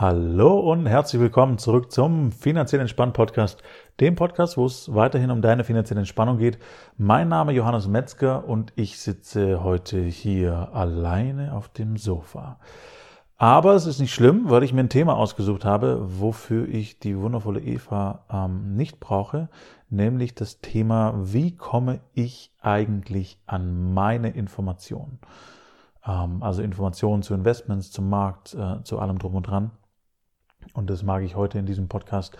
Hallo und herzlich willkommen zurück zum Finanziell Entspannt Podcast, dem Podcast, wo es weiterhin um deine finanzielle Entspannung geht. Mein Name ist Johannes Metzger und ich sitze heute hier alleine auf dem Sofa. Aber es ist nicht schlimm, weil ich mir ein Thema ausgesucht habe, wofür ich die wundervolle Eva ähm, nicht brauche, nämlich das Thema, wie komme ich eigentlich an meine Informationen? Ähm, also Informationen zu Investments, zum Markt, äh, zu allem drum und dran. Und das mag ich heute in diesem Podcast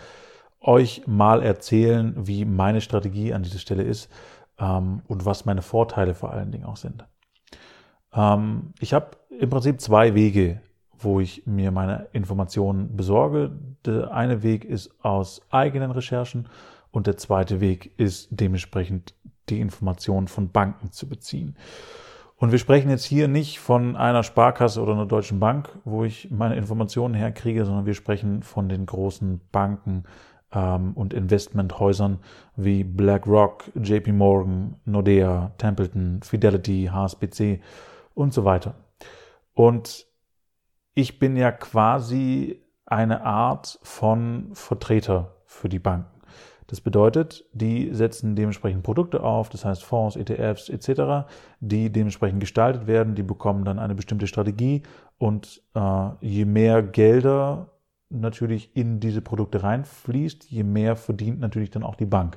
euch mal erzählen, wie meine Strategie an dieser Stelle ist ähm, und was meine Vorteile vor allen Dingen auch sind. Ähm, ich habe im Prinzip zwei Wege, wo ich mir meine Informationen besorge. Der eine Weg ist aus eigenen Recherchen und der zweite Weg ist dementsprechend die Informationen von Banken zu beziehen. Und wir sprechen jetzt hier nicht von einer Sparkasse oder einer deutschen Bank, wo ich meine Informationen herkriege, sondern wir sprechen von den großen Banken ähm, und Investmenthäusern wie BlackRock, JP Morgan, Nordea, Templeton, Fidelity, HSBC und so weiter. Und ich bin ja quasi eine Art von Vertreter für die Banken. Das bedeutet, die setzen dementsprechend Produkte auf, das heißt Fonds, ETFs etc., die dementsprechend gestaltet werden, die bekommen dann eine bestimmte Strategie und äh, je mehr Gelder natürlich in diese Produkte reinfließt, je mehr verdient natürlich dann auch die Bank.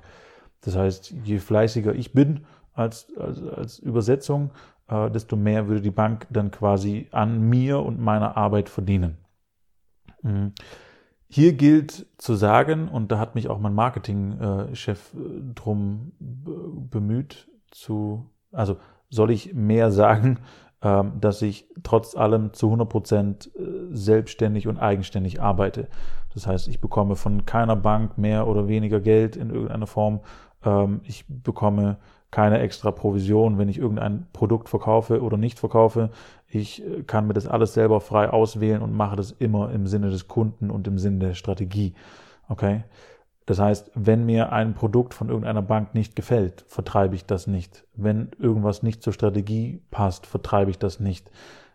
Das heißt, je fleißiger ich bin als, als, als Übersetzung, äh, desto mehr würde die Bank dann quasi an mir und meiner Arbeit verdienen. Mhm. Hier gilt zu sagen, und da hat mich auch mein Marketingchef äh, drum bemüht, zu, also soll ich mehr sagen, ähm, dass ich trotz allem zu 100 Prozent äh, selbstständig und eigenständig arbeite. Das heißt, ich bekomme von keiner Bank mehr oder weniger Geld in irgendeiner Form. Ähm, ich bekomme keine extra Provision, wenn ich irgendein Produkt verkaufe oder nicht verkaufe. Ich äh, kann mir das alles selber frei auswählen und mache das immer im Sinne des Kunden und im Sinne der Strategie. Okay? Das heißt, wenn mir ein Produkt von irgendeiner Bank nicht gefällt, vertreibe ich das nicht. Wenn irgendwas nicht zur Strategie passt, vertreibe ich das nicht.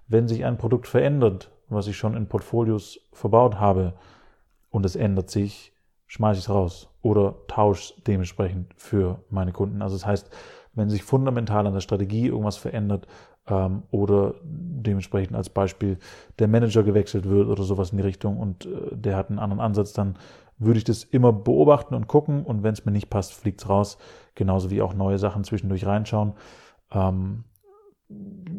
Wenn sich ein Produkt verändert, was ich schon in Portfolios verbaut habe, und es ändert sich, schmeiße ich es raus oder tausche dementsprechend für meine Kunden. Also das heißt, wenn sich fundamental an der Strategie irgendwas verändert ähm, oder dementsprechend als Beispiel der Manager gewechselt wird oder sowas in die Richtung und äh, der hat einen anderen Ansatz, dann würde ich das immer beobachten und gucken und wenn es mir nicht passt, fliegt es raus. Genauso wie auch neue Sachen zwischendurch reinschauen. Ähm,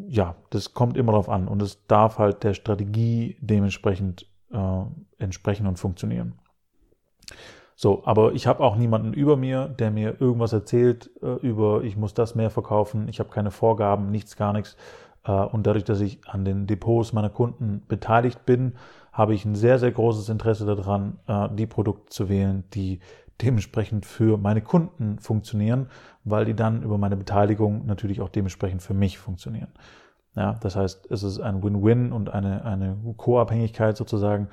ja, das kommt immer darauf an und es darf halt der Strategie dementsprechend äh, entsprechen und funktionieren. So, aber ich habe auch niemanden über mir, der mir irgendwas erzählt äh, über, ich muss das mehr verkaufen, ich habe keine Vorgaben, nichts, gar nichts. Äh, und dadurch, dass ich an den Depots meiner Kunden beteiligt bin, habe ich ein sehr, sehr großes Interesse daran, äh, die Produkte zu wählen, die dementsprechend für meine Kunden funktionieren, weil die dann über meine Beteiligung natürlich auch dementsprechend für mich funktionieren. Ja, das heißt, es ist ein Win-Win und eine, eine Co-Abhängigkeit sozusagen.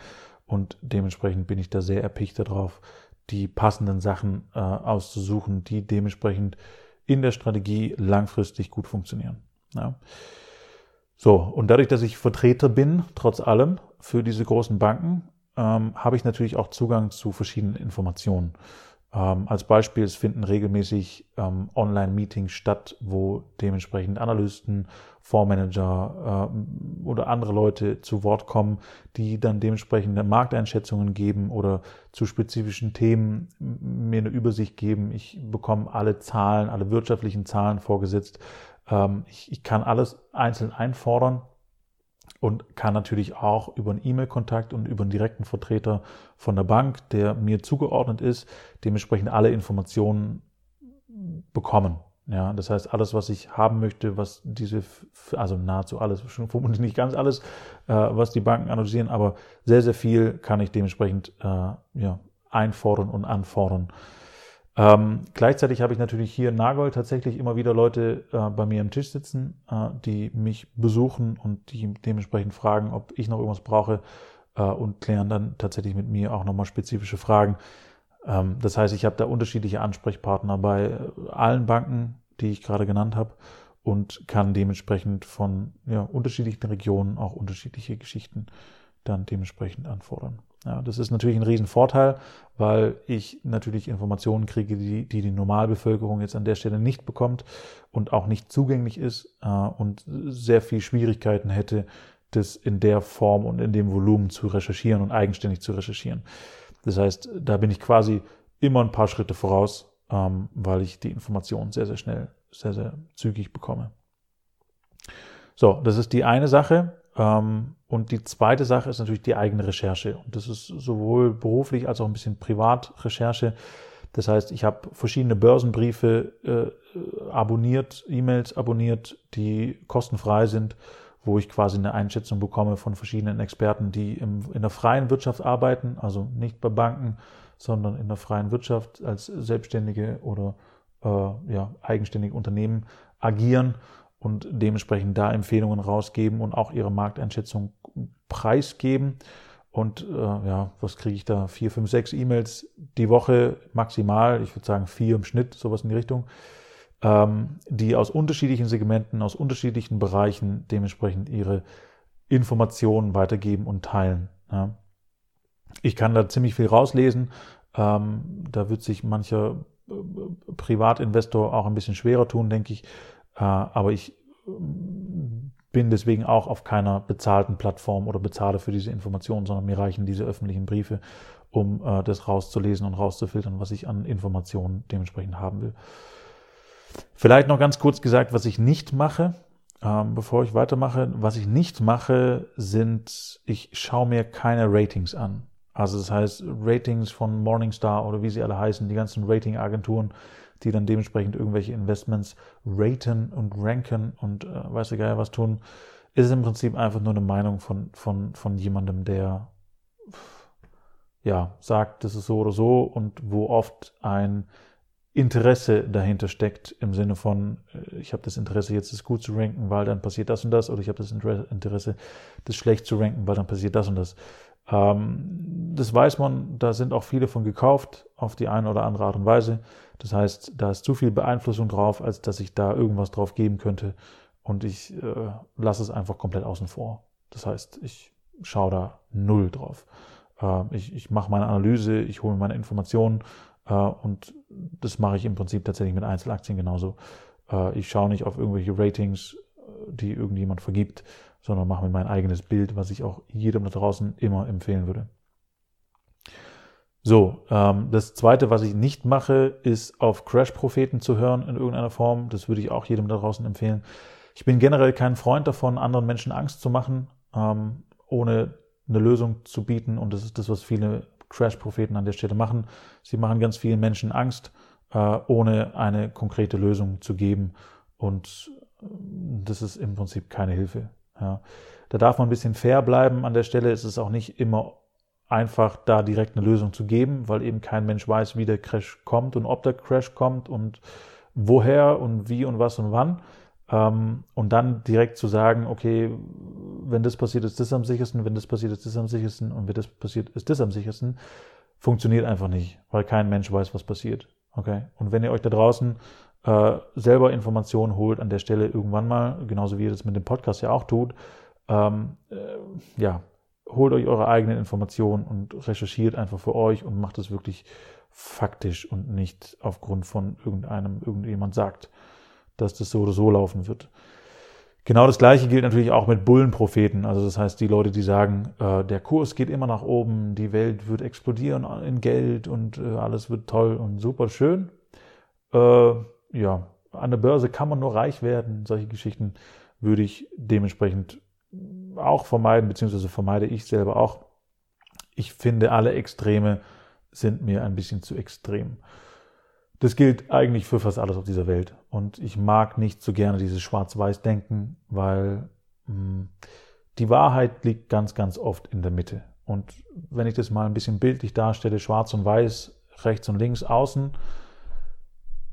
Und dementsprechend bin ich da sehr erpicht darauf, die passenden Sachen äh, auszusuchen, die dementsprechend in der Strategie langfristig gut funktionieren. Ja. So, und dadurch, dass ich Vertreter bin, trotz allem, für diese großen Banken, ähm, habe ich natürlich auch Zugang zu verschiedenen Informationen. Ähm, als Beispiel, es finden regelmäßig ähm, Online-Meetings statt, wo dementsprechend Analysten, Fondsmanager äh, oder andere Leute zu Wort kommen, die dann dementsprechende Markteinschätzungen geben oder zu spezifischen Themen mir eine Übersicht geben. Ich bekomme alle Zahlen, alle wirtschaftlichen Zahlen vorgesetzt. Ähm, ich, ich kann alles einzeln einfordern und kann natürlich auch über einen E-Mail-Kontakt und über einen direkten Vertreter von der Bank, der mir zugeordnet ist, dementsprechend alle Informationen bekommen. Ja, das heißt, alles, was ich haben möchte, was diese, also nahezu alles, schon vermutlich nicht ganz alles, äh, was die Banken analysieren, aber sehr, sehr viel kann ich dementsprechend äh, ja, einfordern und anfordern. Ähm, gleichzeitig habe ich natürlich hier in Nagold tatsächlich immer wieder Leute äh, bei mir am Tisch sitzen, äh, die mich besuchen und die dementsprechend fragen, ob ich noch irgendwas brauche äh, und klären dann tatsächlich mit mir auch nochmal spezifische Fragen. Ähm, das heißt, ich habe da unterschiedliche Ansprechpartner bei äh, allen Banken, die ich gerade genannt habe und kann dementsprechend von ja, unterschiedlichen Regionen auch unterschiedliche Geschichten dann dementsprechend anfordern. Ja, das ist natürlich ein Riesenvorteil, weil ich natürlich Informationen kriege, die, die die Normalbevölkerung jetzt an der Stelle nicht bekommt und auch nicht zugänglich ist äh, und sehr viel Schwierigkeiten hätte, das in der Form und in dem Volumen zu recherchieren und eigenständig zu recherchieren. Das heißt, da bin ich quasi immer ein paar Schritte voraus, ähm, weil ich die Informationen sehr, sehr schnell, sehr, sehr zügig bekomme. So, das ist die eine Sache. Ähm, und die zweite Sache ist natürlich die eigene Recherche. Und das ist sowohl beruflich als auch ein bisschen Privatrecherche. Das heißt, ich habe verschiedene Börsenbriefe äh, abonniert, E-Mails abonniert, die kostenfrei sind, wo ich quasi eine Einschätzung bekomme von verschiedenen Experten, die im, in der freien Wirtschaft arbeiten, also nicht bei Banken, sondern in der freien Wirtschaft als Selbstständige oder äh, ja, eigenständige Unternehmen agieren und dementsprechend da Empfehlungen rausgeben und auch ihre Markteinschätzung preisgeben. Und äh, ja, was kriege ich da? Vier, fünf, sechs E-Mails die Woche maximal, ich würde sagen vier im Schnitt, sowas in die Richtung, ähm, die aus unterschiedlichen Segmenten, aus unterschiedlichen Bereichen dementsprechend ihre Informationen weitergeben und teilen. Ja. Ich kann da ziemlich viel rauslesen. Ähm, da wird sich mancher äh, Privatinvestor auch ein bisschen schwerer tun, denke ich, aber ich ähm, bin deswegen auch auf keiner bezahlten Plattform oder bezahle für diese Informationen, sondern mir reichen diese öffentlichen Briefe, um äh, das rauszulesen und rauszufiltern, was ich an Informationen dementsprechend haben will. Vielleicht noch ganz kurz gesagt, was ich nicht mache, ähm, bevor ich weitermache. Was ich nicht mache, sind, ich schaue mir keine Ratings an. Also das heißt, Ratings von Morningstar oder wie sie alle heißen, die ganzen Ratingagenturen, die dann dementsprechend irgendwelche Investments raten und ranken und äh, weiß geil was tun, ist im Prinzip einfach nur eine Meinung von, von, von jemandem, der ja sagt, das ist so oder so und wo oft ein Interesse dahinter steckt im Sinne von, äh, ich habe das Interesse, jetzt es gut zu ranken, weil dann passiert das und das, oder ich habe das Interesse, das schlecht zu ranken, weil dann passiert das und das. Ähm, das weiß man, da sind auch viele von gekauft, auf die eine oder andere Art und Weise. Das heißt, da ist zu viel Beeinflussung drauf, als dass ich da irgendwas drauf geben könnte. Und ich äh, lasse es einfach komplett außen vor. Das heißt, ich schaue da null drauf. Äh, ich ich mache meine Analyse, ich hole meine Informationen äh, und das mache ich im Prinzip tatsächlich mit Einzelaktien genauso. Äh, ich schaue nicht auf irgendwelche Ratings, die irgendjemand vergibt, sondern mache mir mein eigenes Bild, was ich auch jedem da draußen immer empfehlen würde. So, ähm, das zweite, was ich nicht mache, ist auf Crash-Propheten zu hören in irgendeiner Form. Das würde ich auch jedem da draußen empfehlen. Ich bin generell kein Freund davon, anderen Menschen Angst zu machen, ähm, ohne eine Lösung zu bieten. Und das ist das, was viele Crash-Propheten an der Stelle machen. Sie machen ganz vielen Menschen Angst, äh, ohne eine konkrete Lösung zu geben. Und äh, das ist im Prinzip keine Hilfe. Ja. Da darf man ein bisschen fair bleiben. An der Stelle ist es auch nicht immer einfach, da direkt eine Lösung zu geben, weil eben kein Mensch weiß, wie der Crash kommt und ob der Crash kommt und woher und wie und was und wann. Ähm, und dann direkt zu sagen, okay, wenn das passiert, ist das am sichersten, wenn das passiert, ist das am sichersten und wenn das passiert, ist das am sichersten, funktioniert einfach nicht, weil kein Mensch weiß, was passiert. Okay? Und wenn ihr euch da draußen äh, selber Informationen holt an der Stelle irgendwann mal, genauso wie ihr das mit dem Podcast ja auch tut, ähm, äh, ja, holt euch eure eigenen Informationen und recherchiert einfach für euch und macht es wirklich faktisch und nicht aufgrund von irgendeinem, irgendjemand sagt, dass das so oder so laufen wird. Genau das Gleiche gilt natürlich auch mit Bullenpropheten. Also das heißt, die Leute, die sagen, äh, der Kurs geht immer nach oben, die Welt wird explodieren in Geld und äh, alles wird toll und super schön. Äh, ja, an der Börse kann man nur reich werden. Solche Geschichten würde ich dementsprechend auch vermeiden, beziehungsweise vermeide ich selber auch. Ich finde, alle Extreme sind mir ein bisschen zu extrem. Das gilt eigentlich für fast alles auf dieser Welt. Und ich mag nicht so gerne dieses Schwarz-Weiß-Denken, weil mh, hm, die Wahrheit liegt ganz, ganz oft in der Mitte. Und wenn ich das mal ein bisschen bildlich darstelle, schwarz und weiß, rechts und links, außen,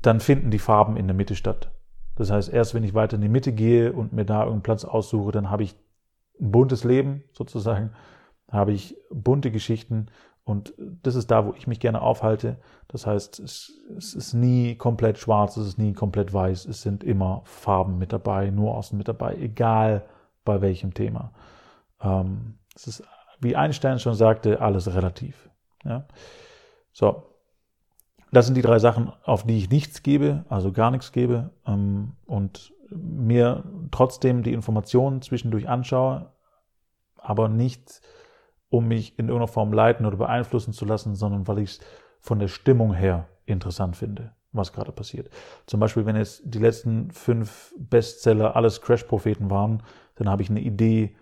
dann finden die Farben in der Mitte statt. Das heißt, erst wenn ich weiter in die Mitte gehe und mir da irgendeinen Platz aussuche, dann habe ich ein buntes Leben sozusagen, habe ich bunte Geschichten und das ist da, wo ich mich gerne aufhalte. Das heißt, es, es, ist nie komplett schwarz, es ist nie komplett weiß, es sind immer Farben mit dabei, Nuancen mit dabei, egal bei welchem Thema. Ähm, es ist wie Einstein schon sagte, alles relativ. Ja? So, das sind die drei Sachen, auf die ich nichts gebe, also gar nichts gebe ähm, und mir trotzdem die Informationen zwischendurch anschaue, aber nicht, um mich in irgendeiner Form leiten oder beeinflussen zu lassen, sondern weil ich es von der Stimmung her interessant finde, was gerade passiert. Zum Beispiel, wenn jetzt die letzten fünf Bestseller alles Crash-Propheten waren, dann habe ich eine Idee,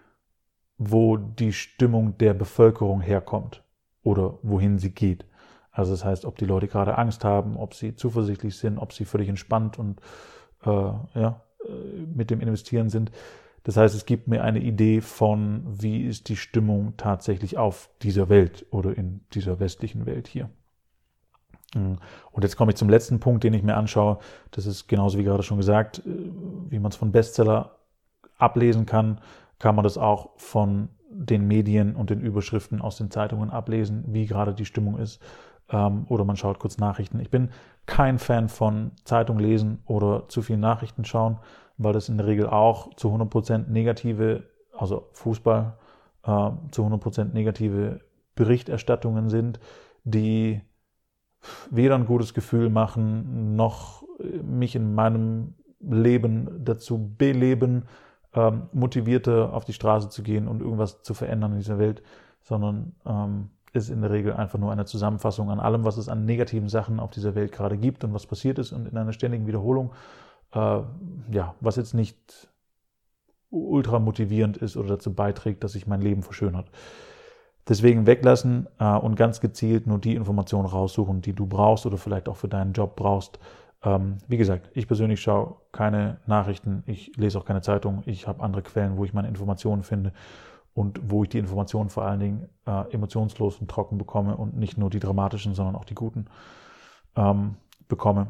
wo die Stimmung der Bevölkerung herkommt oder wohin sie geht. Also das heißt, ob die Leute gerade Angst haben, ob sie zuversichtlich sind, ob sie völlig entspannt und äh, ja, äh, mit dem Investieren sind. Das heißt, es gibt mir eine Idee von, wie ist die Stimmung tatsächlich auf dieser Welt oder in dieser westlichen Welt hier. Mm. Und jetzt komme ich zum letzten Punkt, den ich mir anschaue. Das ist genauso wie gerade schon gesagt, äh, wie man es von Bestseller ablesen kann, kann man das auch von den Medien und den Überschriften aus den Zeitungen ablesen, wie gerade die Stimmung ist ähm, oder man schaut kurz Nachrichten. Ich bin kein Fan von Zeitung lesen oder zu viel Nachrichten schauen, weil das in der Regel auch zu 100% negative, also Fußball, äh, zu 100% negative Berichterstattungen sind, die weder ein gutes Gefühl machen, noch mich in meinem Leben dazu beleben, ähm, motivierter auf die Straße zu gehen und irgendwas zu verändern in dieser Welt, sondern ähm, ist in der Regel einfach nur eine Zusammenfassung an allem, was es an negativen Sachen auf dieser Welt gerade gibt und was passiert ist und in einer ständigen Wiederholung, äh, ja, was jetzt nicht ultra motivierend ist oder dazu beiträgt, dass sich mein Leben verschönert. Deswegen weglassen äh, und ganz gezielt nur die Informationen raussuchen, die du brauchst oder vielleicht auch für deinen Job brauchst. Ähm, wie gesagt, ich persönlich schaue keine Nachrichten, ich lese auch keine Zeitung, ich habe andere Quellen, wo ich meine Informationen finde und wo ich die Informationen vor allen Dingen äh, emotionslos und trocken bekomme und nicht nur die dramatischen, sondern auch die guten ähm, bekomme.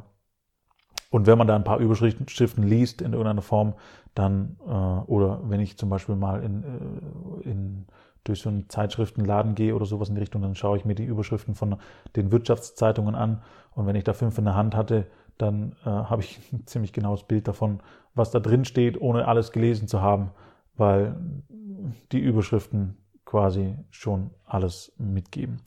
Und wenn man da ein paar Überschriften liest in irgendeiner Form, dann, äh, oder wenn ich zum Beispiel mal in, äh, in, durch so einen Zeitschriftenladen gehe oder sowas in die Richtung, dann schaue ich mir die Überschriften von den Wirtschaftszeitungen an. Und wenn ich da fünf in der Hand hatte, dann äh, habe ich ein ziemlich genaues Bild davon, was da drin steht, ohne alles gelesen zu haben, weil die Überschriften quasi schon alles mitgeben.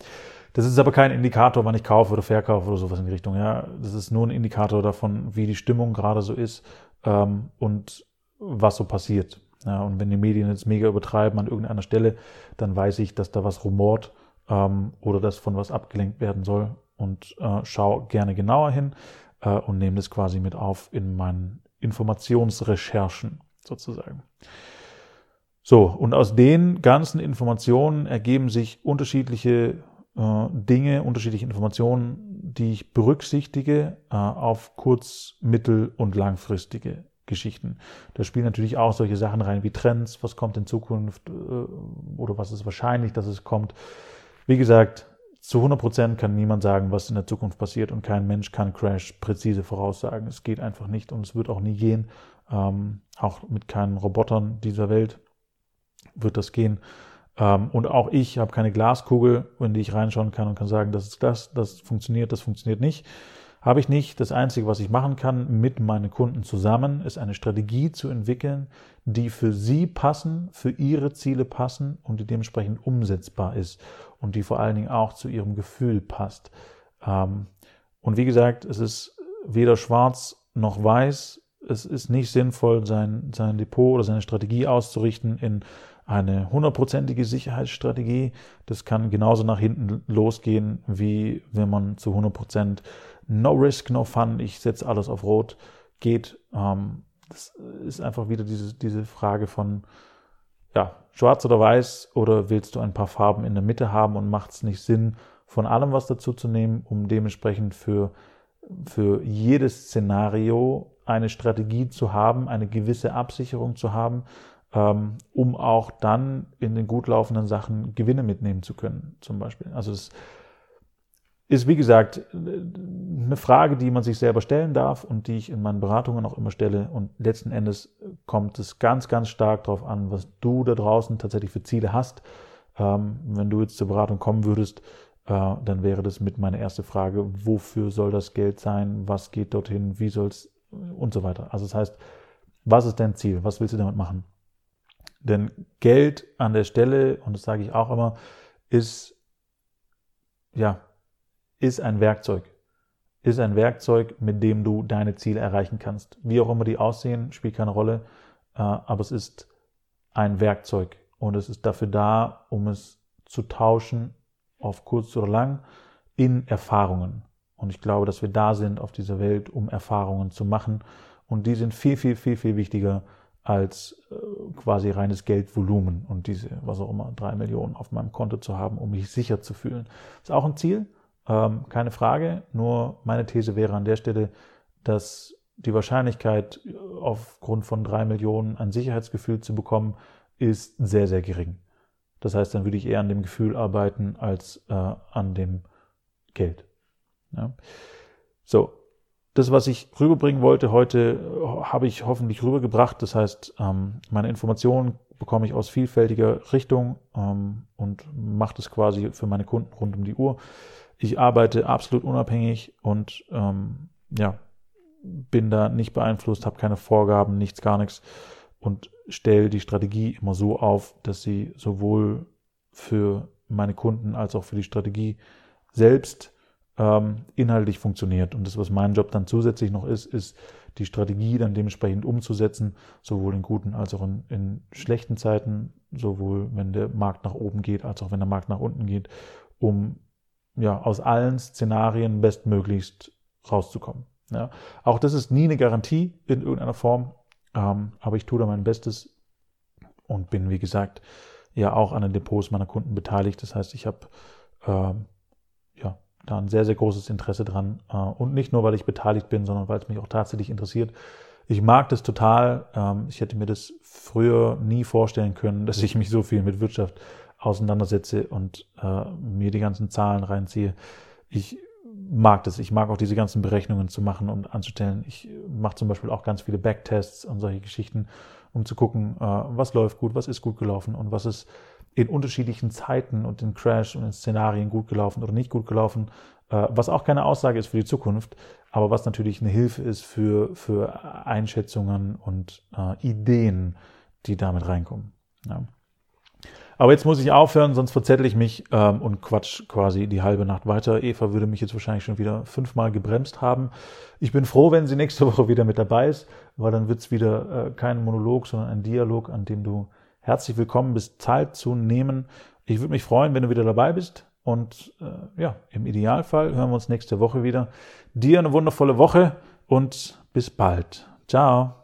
Das ist aber kein Indikator, wann ich kaufe oder verkaufe oder sowas in die Richtung. Ja, das ist nur ein Indikator davon, wie die Stimmung gerade so ist ähm, und was so passiert. Ja, und wenn die Medien jetzt mega übertreiben an irgendeiner Stelle, dann weiß ich, dass da was rumort ähm, oder dass von was abgelenkt werden soll und äh, schaue gerne genauer hin äh, und nehme das quasi mit auf in meinen Informationsrecherchen sozusagen. So, und aus den ganzen Informationen ergeben sich unterschiedliche äh, Dinge, unterschiedliche Informationen, die ich berücksichtige äh, auf kurz-, mittel- und langfristige Geschichten. Da spielen natürlich auch solche Sachen rein wie Trends, was kommt in Zukunft äh, oder was ist wahrscheinlich, dass es kommt. Wie gesagt, zu 100 Prozent kann niemand sagen, was in der Zukunft passiert und kein Mensch kann Crash präzise voraussagen. Es geht einfach nicht und es wird auch nie gehen, ähm, auch mit keinen Robotern dieser Welt wird das gehen. Ähm, und auch ich habe keine Glaskugel, in die ich reinschauen kann und kann sagen, das ist das, das funktioniert, das funktioniert nicht. Habe ich nicht. Das Einzige, was ich machen kann mit meinen Kunden zusammen, ist eine Strategie zu entwickeln, die für sie passen, für ihre Ziele passen und die dementsprechend umsetzbar ist und die vor allen Dingen auch zu ihrem Gefühl passt. Ähm, und wie gesagt, es ist weder schwarz noch weiß. Es ist nicht sinnvoll, sein, sein Depot oder seine Strategie auszurichten in eine hundertprozentige Sicherheitsstrategie. Das kann genauso nach hinten losgehen, wie wenn man zu 100 Prozent No Risk, No Fun, ich setze alles auf Rot geht. Ähm, das ist einfach wieder diese, diese Frage von, ja, schwarz oder weiß oder willst du ein paar Farben in der Mitte haben und macht es nicht Sinn, von allem was dazu zu nehmen, um dementsprechend für, für jedes Szenario eine Strategie zu haben, eine gewisse Absicherung zu haben, um auch dann in den gut laufenden Sachen Gewinne mitnehmen zu können, zum Beispiel. Also es ist, wie gesagt, eine Frage, die man sich selber stellen darf und die ich in meinen Beratungen auch immer stelle. Und letzten Endes kommt es ganz, ganz stark darauf an, was du da draußen tatsächlich für Ziele hast. Ähm, wenn du jetzt zur Beratung kommen würdest, äh, dann wäre das mit meiner erste Frage, wofür soll das Geld sein, was geht dorthin, wie soll es und so weiter. Also das heißt, was ist dein Ziel, was willst du damit machen? Denn Geld an der Stelle, und das sage ich auch immer, ist, ja, ist ein Werkzeug. Ist ein Werkzeug, mit dem du deine Ziele erreichen kannst. Wie auch immer die aussehen, spielt keine Rolle, äh, aber es ist ein Werkzeug und es ist dafür da, um es zu tauschen, auf kurz oder lang, in Erfahrungen. Und ich glaube, dass wir da sind auf dieser Welt, um Erfahrungen zu machen. Und die sind viel, viel, viel, viel wichtiger als äh, quasi reines Geldvolumen und diese, was auch immer, drei Millionen auf meinem Konto zu haben, um mich sicher zu fühlen. Ist auch ein Ziel, ähm, keine Frage. Nur meine These wäre an der Stelle, dass die Wahrscheinlichkeit, aufgrund von drei Millionen ein Sicherheitsgefühl zu bekommen, ist sehr, sehr gering. Das heißt, dann würde ich eher an dem Gefühl arbeiten als äh, an dem Geld. Ja. So, das, was ich rüberbringen wollte heute, habe ich hoffentlich rübergebracht. Das heißt, ähm, meine Informationen bekomme ich aus vielfältiger Richtung ähm, und mache das quasi für meine Kunden rund um die Uhr. Ich arbeite absolut unabhängig und ähm, ja, bin da nicht beeinflusst, habe keine Vorgaben, nichts, gar nichts und stelle die Strategie immer so auf, dass sie sowohl für meine Kunden als auch für die Strategie selbst ähm, inhaltlich funktioniert. Und das, was mein Job dann zusätzlich noch ist, ist die Strategie dann dementsprechend umzusetzen, sowohl in guten als auch in, in schlechten Zeiten, sowohl wenn der Markt nach oben geht, als auch wenn der Markt nach unten geht, um ja aus allen Szenarien bestmöglichst rauszukommen. Ja. Auch das ist nie eine Garantie in irgendeiner Form, ähm, aber ich tue da mein Bestes und bin, wie gesagt, ja auch an den Depots meiner Kunden beteiligt. Das heißt, ich habe ähm, da ein sehr, sehr großes Interesse dran. Äh, und nicht nur, weil ich beteiligt bin, sondern weil es mich auch tatsächlich interessiert. Ich mag das total. Ähm, ich hätte mir das früher nie vorstellen können, dass ich mich so viel mit Wirtschaft auseinandersetze und äh, mir die ganzen Zahlen reinziehe. Ich mag das. Ich mag auch diese ganzen Berechnungen zu machen und anzustellen. Ich mache zum Beispiel auch ganz viele Backtests und solche Geschichten, um zu gucken, äh, was läuft gut, was ist gut gelaufen und was ist in unterschiedlichen Zeiten und in Crash und in Szenarien gut gelaufen oder nicht gut gelaufen, äh, was auch keine Aussage ist für die Zukunft, aber was natürlich eine Hilfe ist für, für Einschätzungen und äh, Ideen, die damit reinkommen. Ja. Aber jetzt muss ich aufhören, sonst verzettel ich mich ähm, und quatsch quasi die halbe Nacht weiter. Eva würde mich jetzt wahrscheinlich schon wieder fünfmal gebremst haben. Ich bin froh, wenn sie nächste Woche wieder mit dabei ist, weil dann wird's wieder äh, kein Monolog, sondern ein Dialog, an dem du herzlich willkommen bist, teilzunehmen. Ich würde mich freuen, wenn du wieder dabei bist. Und äh, ja, im Idealfall hören wir uns nächste Woche wieder. Dir eine wundervolle Woche und bis bald. Ciao.